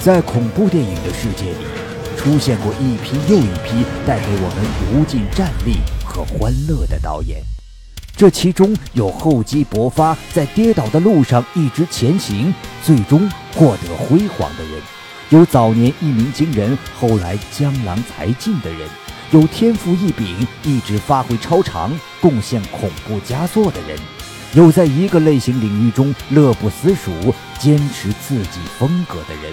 在恐怖电影的世界里，出现过一批又一批带给我们无尽战力和欢乐的导演。这其中有厚积薄发，在跌倒的路上一直前行，最终获得辉煌的人；有早年一鸣惊人，后来江郎才尽的人；有天赋异禀，一直发挥超常，贡献恐怖佳作的人；有在一个类型领域中乐不思蜀，坚持自己风格的人。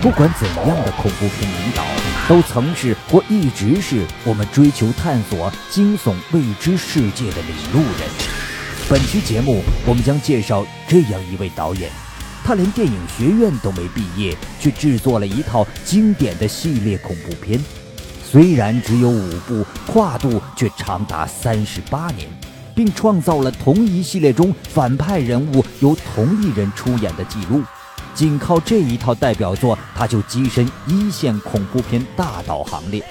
不管怎样的恐怖片领导，都曾是或一直是我们追求探索惊悚未知世界的领路人。本期节目，我们将介绍这样一位导演，他连电影学院都没毕业，却制作了一套经典的系列恐怖片。虽然只有五部，跨度却长达三十八年，并创造了同一系列中反派人物由同一人出演的记录。仅靠这一套代表作，他就跻身一线恐怖片大导行列。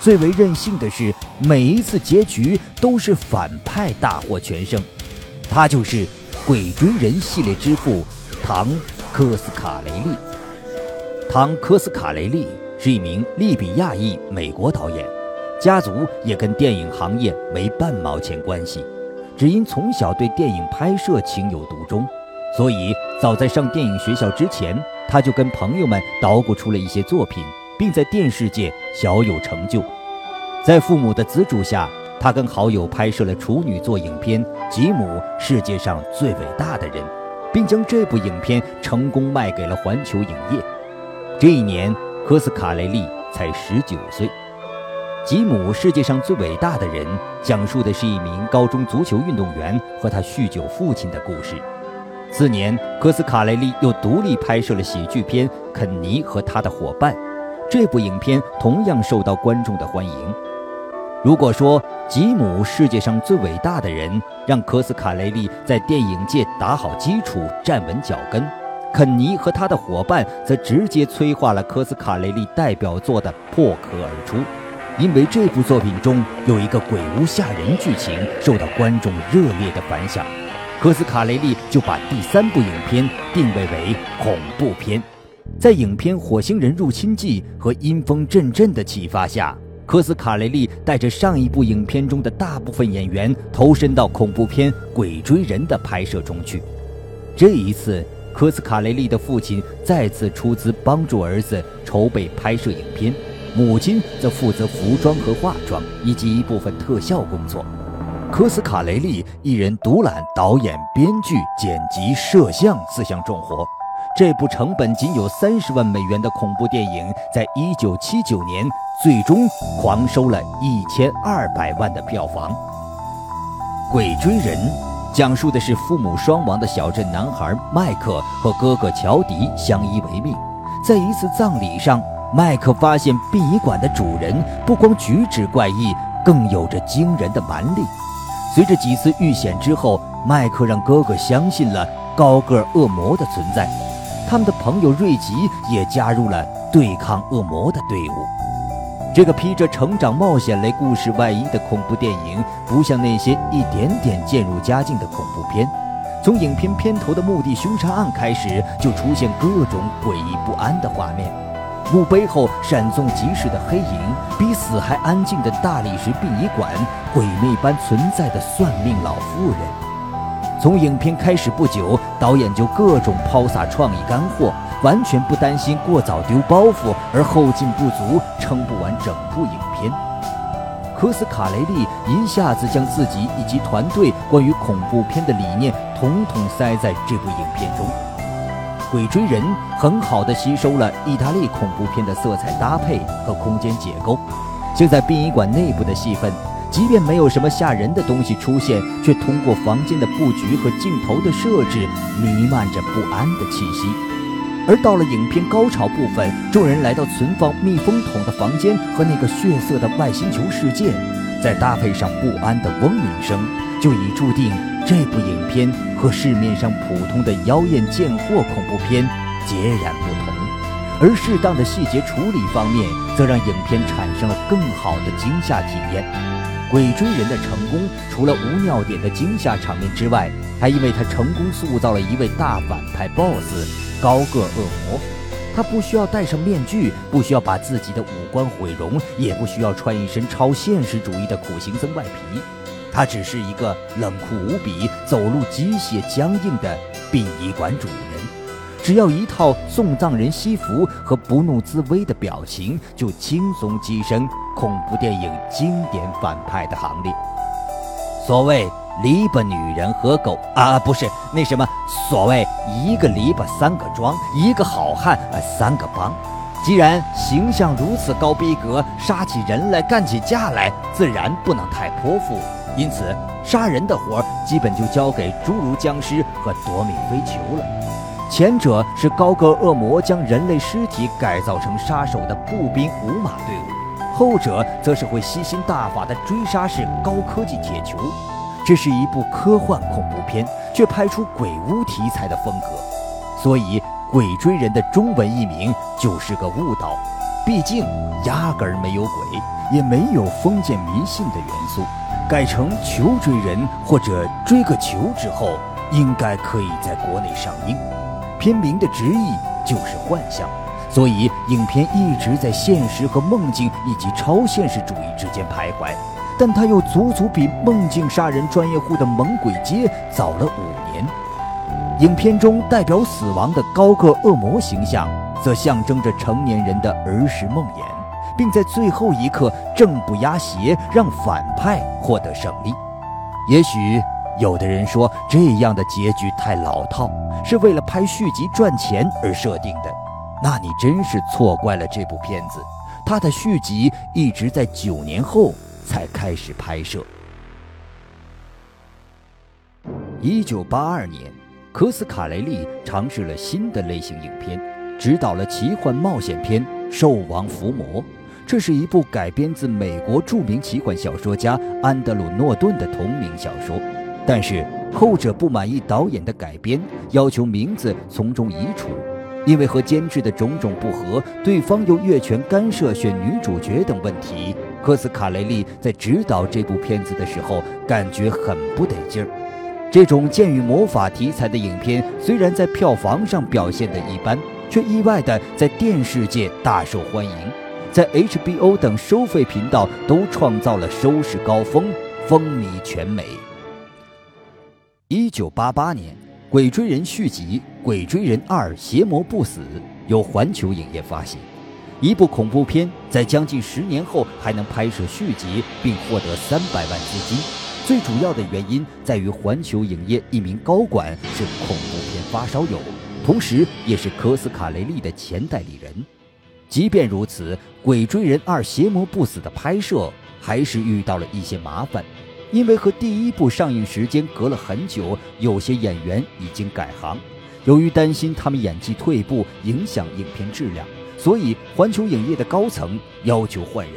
最为任性的是，每一次结局都是反派大获全胜。他就是《鬼追人》系列之父唐·科斯卡雷利。唐·科斯卡雷利是一名利比亚裔美国导演，家族也跟电影行业没半毛钱关系，只因从小对电影拍摄情有独钟。所以，早在上电影学校之前，他就跟朋友们捣鼓出了一些作品，并在电视界小有成就。在父母的资助下，他跟好友拍摄了处女作影片《吉姆：世界上最伟大的人》，并将这部影片成功卖给了环球影业。这一年，科斯卡雷利才十九岁。《吉姆：世界上最伟大的人》讲述的是一名高中足球运动员和他酗酒父亲的故事。次年，科斯卡雷利又独立拍摄了喜剧片《肯尼和他的伙伴》，这部影片同样受到观众的欢迎。如果说《吉姆：世界上最伟大的人》让科斯卡雷利在电影界打好基础、站稳脚跟，《肯尼和他的伙伴》则直接催化了科斯卡雷利代表作的破壳而出，因为这部作品中有一个鬼屋吓人剧情，受到观众热烈的反响。科斯卡雷利就把第三部影片定位为恐怖片，在影片《火星人入侵记》和《阴风阵阵》的启发下，科斯卡雷利带着上一部影片中的大部分演员投身到恐怖片《鬼追人》的拍摄中去。这一次，科斯卡雷利的父亲再次出资帮助儿子筹备拍摄影片，母亲则负责服装和化妆以及一部分特效工作。科斯卡雷利一人独揽导演、编剧、剪辑、摄像四项重活，这部成本仅有三十万美元的恐怖电影，在一九七九年最终狂收了一千二百万的票房。《鬼追人》讲述的是父母双亡的小镇男孩麦克和哥哥乔迪相依为命，在一次葬礼上，麦克发现殡仪馆的主人不光举止怪异，更有着惊人的蛮力。随着几次遇险之后，麦克让哥哥相信了高个恶魔的存在。他们的朋友瑞吉也加入了对抗恶魔的队伍。这个披着成长冒险类故事外衣的恐怖电影，不像那些一点点渐入佳境的恐怖片。从影片片头的墓地凶杀案开始，就出现各种诡异不安的画面。墓碑后闪纵即逝的黑影，比死还安静的大理石殡仪馆，鬼魅般存在的算命老妇人。从影片开始不久，导演就各种抛洒创意干货，完全不担心过早丢包袱而后劲不足，撑不完整部影片。科斯卡雷利一下子将自己以及团队关于恐怖片的理念统统塞在这部影片中。《鬼追人》很好的吸收了意大利恐怖片的色彩搭配和空间结构，就在殡仪馆内部的戏份，即便没有什么吓人的东西出现，却通过房间的布局和镜头的设置，弥漫着不安的气息。而到了影片高潮部分，众人来到存放密封桶的房间和那个血色的外星球世界，再搭配上不安的嗡鸣声，就已注定。这部影片和市面上普通的妖艳贱货恐怖片截然不同，而适当的细节处理方面，则让影片产生了更好的惊吓体验。鬼追人的成功，除了无尿点的惊吓场面之外，还因为他成功塑造了一位大反派 BOSS—— 高个恶魔。他不需要戴上面具，不需要把自己的五官毁容，也不需要穿一身超现实主义的苦行僧外皮。他只是一个冷酷无比、走路机械僵硬的殡仪馆主人。只要一套送葬人西服和不怒自威的表情，就轻松跻身恐怖电影经典反派的行列。所谓篱笆女人和狗啊，不是那什么，所谓一个篱笆三个桩，一个好汉啊三个帮。既然形象如此高逼格，杀起人来干起架来，自然不能太泼妇。因此，杀人的活基本就交给侏儒僵尸和夺命飞球了。前者是高个恶魔将人类尸体改造成杀手的步兵五马队伍，后者则是会吸星大法的追杀式高科技铁球。这是一部科幻恐怖片，却拍出鬼屋题材的风格，所以《鬼追人》的中文译名就是个误导。毕竟压根儿没有鬼，也没有封建迷信的元素，改成球追人或者追个球之后，应该可以在国内上映。片名的直译就是幻象，所以影片一直在现实和梦境以及超现实主义之间徘徊，但它又足足比梦境杀人专业户的《猛鬼街》早了五年。影片中代表死亡的高个恶魔形象，则象征着成年人的儿时梦魇，并在最后一刻正不压邪，让反派获得胜利。也许。有的人说这样的结局太老套，是为了拍续集赚钱而设定的，那你真是错怪了这部片子。它的续集一直在九年后才开始拍摄。一九八二年，科斯卡雷利尝试了新的类型影片，执导了奇幻冒险片《兽王伏魔》，这是一部改编自美国著名奇幻小说家安德鲁·诺顿的同名小说。但是后者不满意导演的改编，要求名字从中移除，因为和监制的种种不和，对方又越权干涉选女主角等问题，科斯卡雷利在指导这部片子的时候感觉很不得劲儿。这种剑与魔法题材的影片虽然在票房上表现的一般，却意外的在电视界大受欢迎，在 HBO 等收费频道都创造了收视高峰，风靡全美。一九八八年，《鬼追人》续集《鬼追人二：邪魔不死》由环球影业发行。一部恐怖片在将近十年后还能拍摄续集，并获得三百万资金，最主要的原因在于环球影业一名高管是恐怖片发烧友，同时也是科斯卡雷利的前代理人。即便如此，《鬼追人二：邪魔不死》的拍摄还是遇到了一些麻烦。因为和第一部上映时间隔了很久，有些演员已经改行。由于担心他们演技退步影响影片质量，所以环球影业的高层要求换人。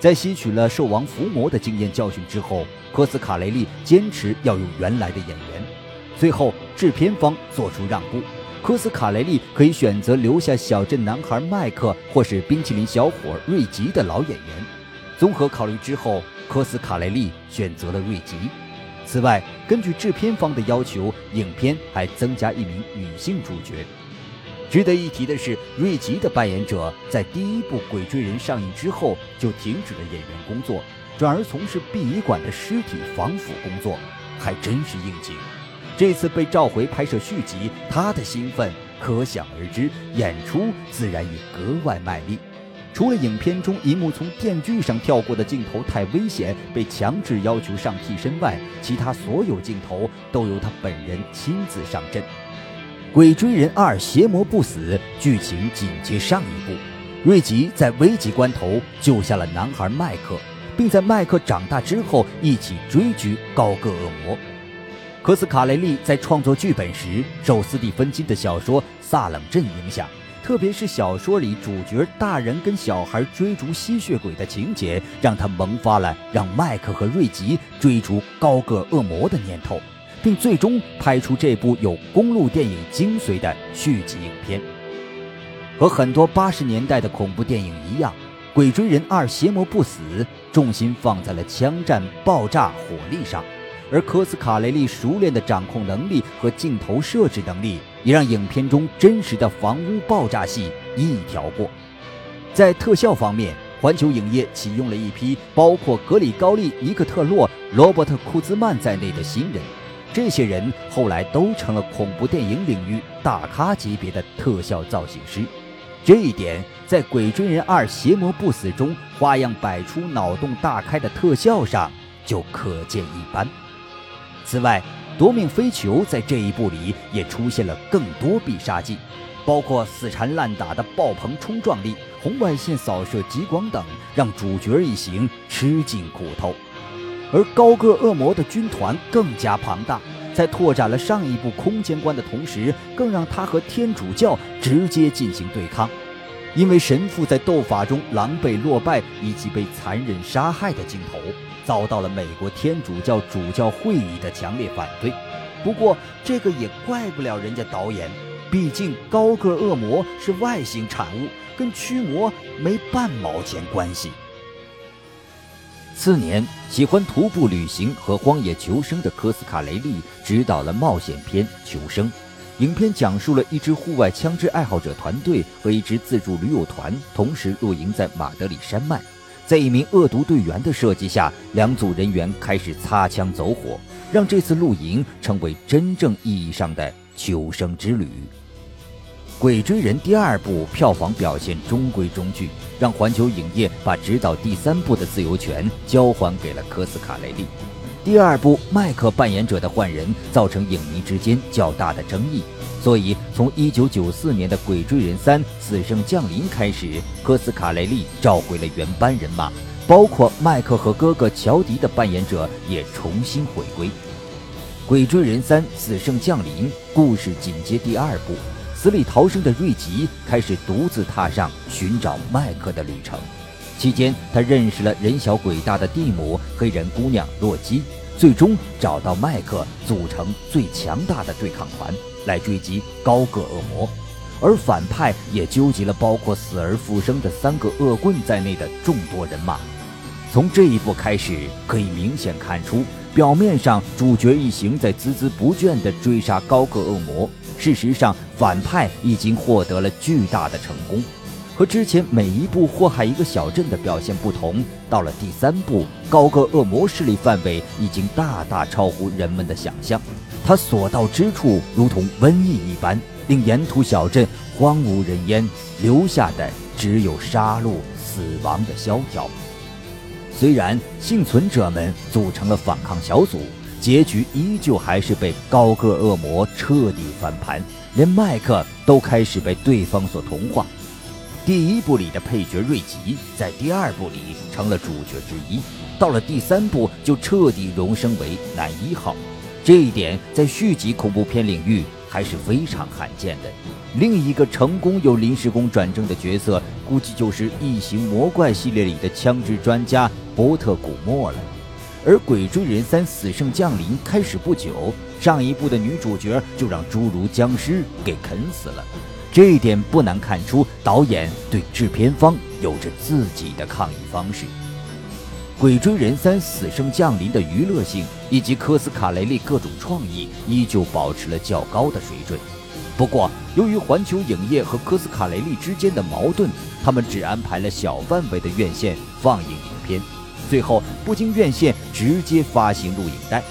在吸取了《兽王伏魔》的经验教训之后，科斯卡雷利坚持要用原来的演员。最后，制片方做出让步，科斯卡雷利可以选择留下小镇男孩麦克或是冰淇淋小伙瑞吉的老演员。综合考虑之后。科斯卡雷利选择了瑞吉。此外，根据制片方的要求，影片还增加一名女性主角。值得一提的是，瑞吉的扮演者在第一部《鬼追人》上映之后就停止了演员工作，转而从事殡仪馆的尸体防腐工作，还真是应景。这次被召回拍摄续集，他的兴奋可想而知，演出自然也格外卖力。除了影片中一幕从电锯上跳过的镜头太危险，被强制要求上替身外，其他所有镜头都由他本人亲自上阵。《鬼追人二：邪魔不死》剧情紧接上一部，瑞吉在危急关头救下了男孩麦克，并在麦克长大之后一起追击高个恶魔。科斯卡雷利在创作剧本时受斯蒂芬金的小说《萨冷镇》影响。特别是小说里主角大人跟小孩追逐吸血鬼的情节，让他萌发了让麦克和瑞吉追逐高个恶魔的念头，并最终拍出这部有公路电影精髓的续集影片。和很多八十年代的恐怖电影一样，《鬼追人二邪魔不死重心放在了枪战、爆炸、火力上，而科斯卡雷利熟练的掌控能力和镜头设置能力，也让影片中真实的房屋爆炸戏一条过。在特效方面，环球影业启用了一批包括格里高利·尼克特洛、罗伯特·库兹曼在内的新人，这些人后来都成了恐怖电影领域大咖级别的特效造型师。这一点在《鬼追人二：邪魔不死》中花样百出、脑洞大开的特效上就可见一斑。此外，夺命飞球在这一部里也出现了更多必杀技，包括死缠烂打的爆棚冲撞力、红外线扫射激光等，让主角一行吃尽苦头。而高个恶魔的军团更加庞大。在拓展了上一部空间观的同时，更让他和天主教直接进行对抗。因为神父在斗法中狼狈落败以及被残忍杀害的镜头，遭到了美国天主教主教会议的强烈反对。不过这个也怪不了人家导演，毕竟高个恶魔是外星产物，跟驱魔没半毛钱关系。次年，喜欢徒步旅行和荒野求生的科斯卡雷利执导了冒险片《求生》。影片讲述了一支户外枪支爱好者团队和一支自助驴友团同时露营在马德里山脉，在一名恶毒队员的设计下，两组人员开始擦枪走火，让这次露营成为真正意义上的求生之旅。《鬼追人》第二部票房表现中规中矩，让环球影业把指导第三部的自由权交还给了科斯卡雷利。第二部麦克扮演者的换人造成影迷之间较大的争议，所以从1994年的《鬼追人3：死圣降临》开始，科斯卡雷利召回了原班人马，包括麦克和哥哥乔迪的扮演者也重新回归。《鬼追人3：死圣降临》故事紧接第二部。死里逃生的瑞吉开始独自踏上寻找麦克的旅程，期间他认识了人小鬼大的蒂姆、黑人姑娘洛基，最终找到麦克，组成最强大的对抗团来追击高个恶魔，而反派也纠集了包括死而复生的三个恶棍在内的众多人马。从这一步开始，可以明显看出，表面上主角一行在孜孜不倦地追杀高个恶魔。事实上，反派已经获得了巨大的成功。和之前每一部祸害一个小镇的表现不同，到了第三部，高个恶魔势力范围已经大大超乎人们的想象。他所到之处，如同瘟疫一般，令沿途小镇荒无人烟，留下的只有杀戮、死亡的萧条。虽然幸存者们组成了反抗小组。结局依旧还是被高个恶魔彻底翻盘，连麦克都开始被对方所同化。第一部里的配角瑞吉，在第二部里成了主角之一，到了第三部就彻底荣升为男一号。这一点在续集恐怖片领域还是非常罕见的。另一个成功由临时工转正的角色，估计就是《异形魔怪》系列里的枪支专家波特古默了。而《鬼追人三：死圣降临》开始不久，上一部的女主角就让侏儒僵尸给啃死了，这一点不难看出导演对制片方有着自己的抗议方式。《鬼追人三：死生降临》的娱乐性以及科斯卡雷利各种创意依旧保持了较高的水准，不过由于环球影业和科斯卡雷利之间的矛盾，他们只安排了小范围的院线放映影片。最后不经院线直接发行录影带，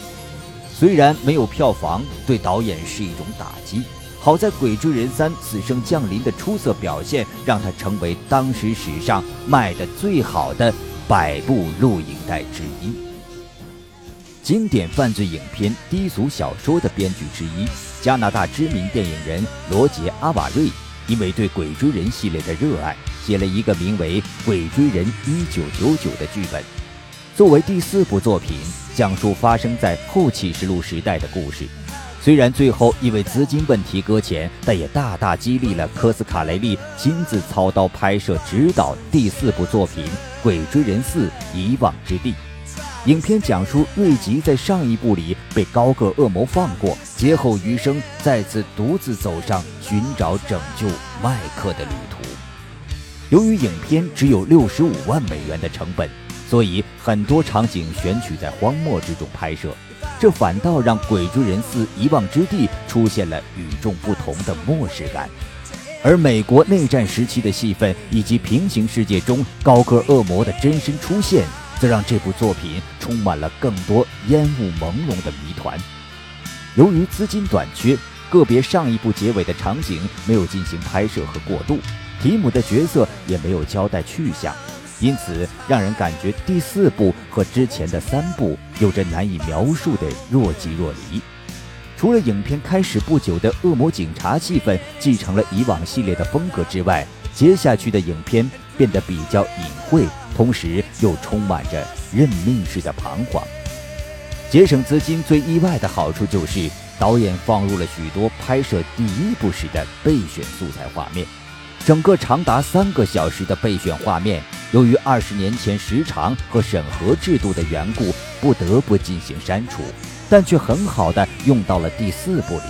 虽然没有票房，对导演是一种打击。好在《鬼追人三：死圣降临》的出色表现，让他成为当时史上卖的最好的百部录影带之一。经典犯罪影片《低俗小说》的编剧之一，加拿大知名电影人罗杰·阿瓦瑞，因为对《鬼追人》系列的热爱，写了一个名为《鬼追人一九九九》的剧本。作为第四部作品，讲述发生在后启示录时代的故事。虽然最后因为资金问题搁浅，但也大大激励了科斯卡雷利亲自操刀拍摄、指导第四部作品《鬼追人四：遗忘之地》。影片讲述瑞吉在上一部里被高个恶魔放过，劫后余生，再次独自走上寻找拯救麦克的旅途。由于影片只有六十五万美元的成本，所以很多场景选取在荒漠之中拍摄，这反倒让《鬼追人四：遗忘之地》出现了与众不同的末世感。而美国内战时期的戏份以及平行世界中高个恶魔的真身出现，则让这部作品充满了更多烟雾朦胧的谜团。由于资金短缺，个别上一部结尾的场景没有进行拍摄和过渡。提姆的角色也没有交代去向，因此让人感觉第四部和之前的三部有着难以描述的若即若离。除了影片开始不久的恶魔警察戏份继承了以往系列的风格之外，接下去的影片变得比较隐晦，同时又充满着认命式的彷徨。节省资金最意外的好处就是导演放入了许多拍摄第一部时的备选素材画面。整个长达三个小时的备选画面，由于二十年前时长和审核制度的缘故，不得不进行删除，但却很好的用到了第四部里。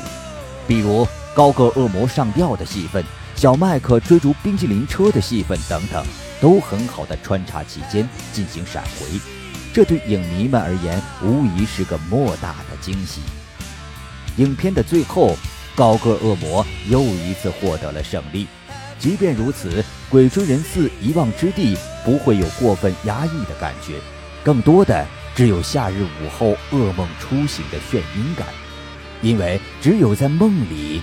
比如高个恶魔上吊的戏份、小麦克追逐冰激凌车的戏份等等，都很好的穿插其间进行闪回。这对影迷们而言，无疑是个莫大的惊喜。影片的最后，高个恶魔又一次获得了胜利。即便如此，《鬼追人四：遗忘之地》不会有过分压抑的感觉，更多的只有夏日午后噩梦初醒的眩晕感，因为只有在梦里，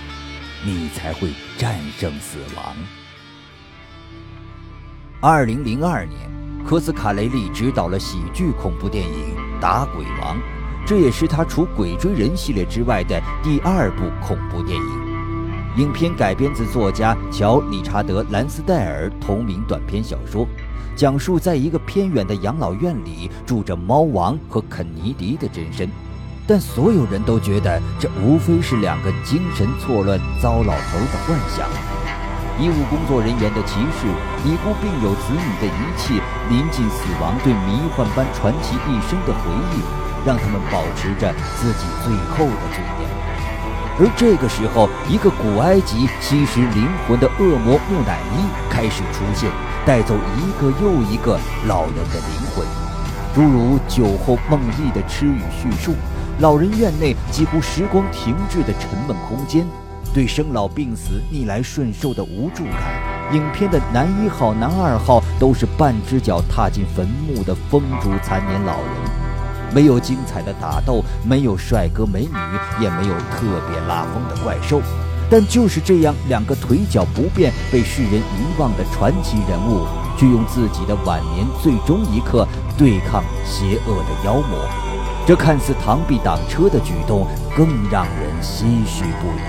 你才会战胜死亡。二零零二年，科斯卡雷利执导了喜剧恐怖电影《打鬼王》，这也是他除《鬼追人》系列之外的第二部恐怖电影。影片改编自作家乔·理查德·兰斯戴尔同名短篇小说，讲述在一个偏远的养老院里住着猫王和肯尼迪的真身，但所有人都觉得这无非是两个精神错乱糟老头的幻想。医务工作人员的歧视，已故病友子女的遗弃，临近死亡对迷幻般传奇一生的回忆，让他们保持着自己最后的尊严。而这个时候，一个古埃及吸食灵魂的恶魔木乃伊开始出现，带走一个又一个老人的灵魂。诸如酒后梦呓的痴语叙述，老人院内几乎时光停滞的沉闷空间，对生老病死逆来顺受的无助感。影片的男一号、男二号都是半只脚踏进坟墓的风烛残年老人。没有精彩的打斗，没有帅哥美女，也没有特别拉风的怪兽，但就是这样两个腿脚不便、被世人遗忘的传奇人物，却用自己的晚年最终一刻对抗邪恶的妖魔。这看似螳臂挡车的举动，更让人唏嘘不已。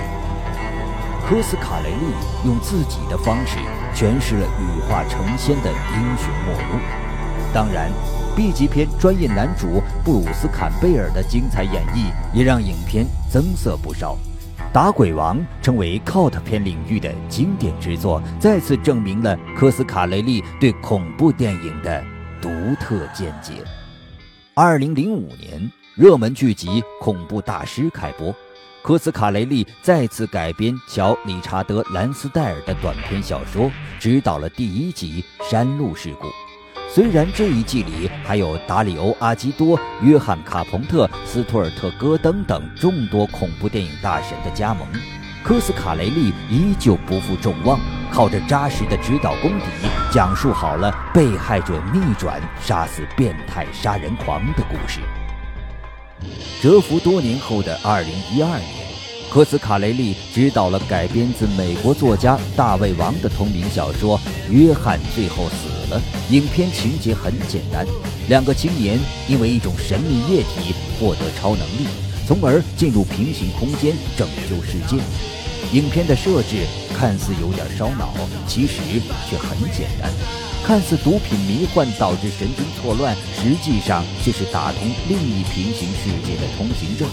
科斯卡雷利用自己的方式诠释了羽化成仙的英雄末路，当然。B 级片专业男主布鲁斯·坎贝尔的精彩演绎也让影片增色不少。《打鬼王》成为 cult 片领域的经典之作，再次证明了科斯卡雷利对恐怖电影的独特见解。二零零五年，热门剧集《恐怖大师》开播，科斯卡雷利再次改编乔·理查德·兰斯戴尔的短篇小说，执导了第一集《山路事故》。虽然这一季里还有达里欧·阿基多、约翰·卡彭特、斯图尔特·戈登等众多恐怖电影大神的加盟，科斯卡雷利依旧不负众望，靠着扎实的指导功底，讲述好了被害者逆转杀死变态杀人狂的故事。蛰伏多年后的二零一二年。科斯卡雷利执导了改编自美国作家大卫王的同名小说《约翰最后死了》。影片情节很简单，两个青年因为一种神秘液体获得超能力，从而进入平行空间拯救世界。影片的设置看似有点烧脑，其实却很简单。看似毒品迷幻导致神经错乱，实际上却是打通另一平行世界的通行证。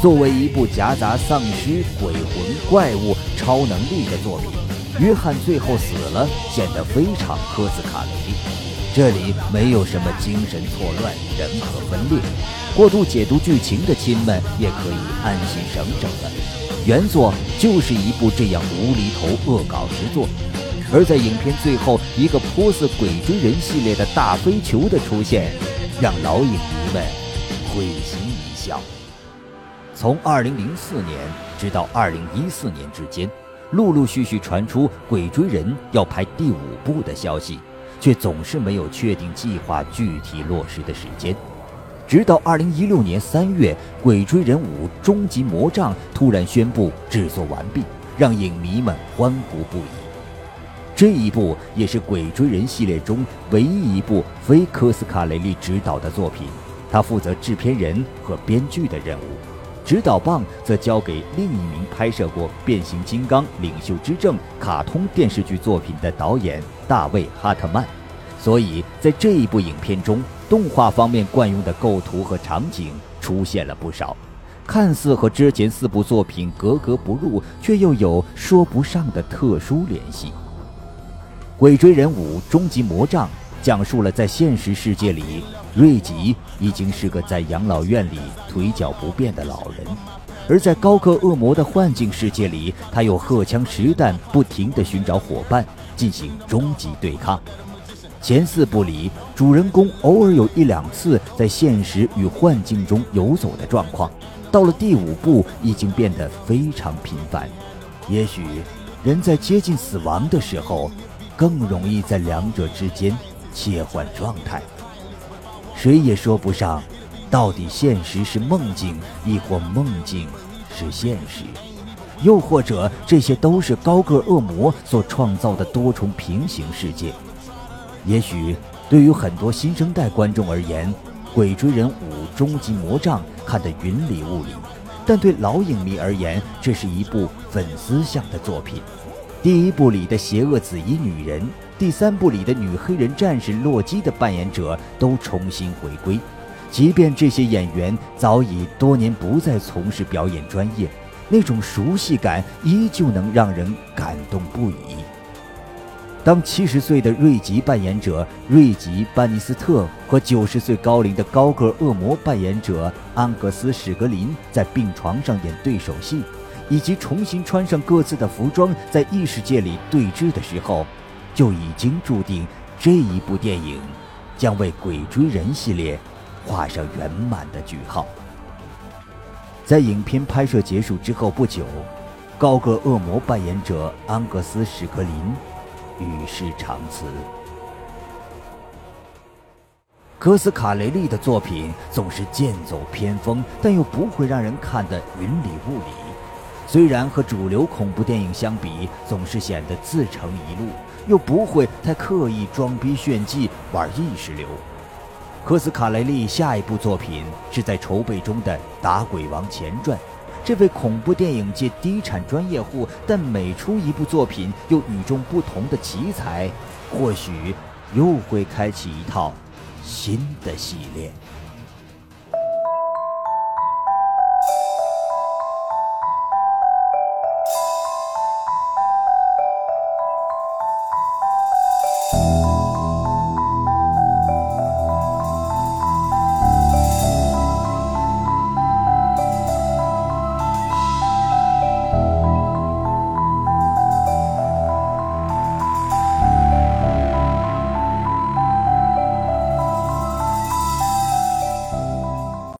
作为一部夹杂丧尸、鬼魂、怪物、超能力的作品，《约翰最后死了》显得非常科斯卡雷。这里没有什么精神错乱、人格分裂，过度解读剧情的亲们也可以安心省省了。原作就是一部这样无厘头恶搞之作。而在影片最后，一个颇似鬼追人系列的大飞球的出现，让老影迷们会心一笑。从2004年直到2014年之间，陆陆续续传出鬼追人要拍第五部的消息，却总是没有确定计划具体落实的时间。直到2016年3月，《鬼追人五：终极魔杖》突然宣布制作完毕，让影迷们欢呼不已。这一部也是《鬼追人》系列中唯一一部非科斯卡雷利执导的作品，他负责制片人和编剧的任务，指导棒则交给另一名拍摄过《变形金刚：领袖之证》卡通电视剧作品的导演大卫·哈特曼。所以在这一部影片中，动画方面惯用的构图和场景出现了不少，看似和之前四部作品格格不入，却又有说不上的特殊联系。《鬼追人五：终极魔杖》讲述了在现实世界里，瑞吉已经是个在养老院里腿脚不便的老人，而在高克恶魔的幻境世界里，他又荷枪实弹，不停地寻找伙伴，进行终极对抗。前四部里，主人公偶尔有一两次在现实与幻境中游走的状况，到了第五部已经变得非常频繁。也许，人在接近死亡的时候，更容易在两者之间切换状态。谁也说不上，到底现实是梦境，亦或梦境是现实，又或者这些都是高个恶魔所创造的多重平行世界。也许对于很多新生代观众而言，《鬼追人五：终极魔杖》看得云里雾里，但对老影迷而言，这是一部粉丝向的作品。第一部里的邪恶紫衣女人，第三部里的女黑人战士洛基的扮演者都重新回归，即便这些演员早已多年不再从事表演专业，那种熟悉感依旧能让人感动不已。当七十岁的瑞吉扮演者瑞吉·班尼斯特和九十岁高龄的高个恶魔扮演者安格斯·史格林在病床上演对手戏，以及重新穿上各自的服装在异世界里对峙的时候，就已经注定这一部电影将为《鬼追人》系列画上圆满的句号。在影片拍摄结束之后不久，高个恶魔扮演者安格斯·史格林。与世长辞。科斯卡雷利的作品总是剑走偏锋，但又不会让人看得云里雾里。虽然和主流恐怖电影相比，总是显得自成一路，又不会太刻意装逼炫技玩意识流。科斯卡雷利下一部作品是在筹备中的《打鬼王前传》。这位恐怖电影界低产专业户，但每出一部作品又与众不同的奇才，或许又会开启一套新的系列。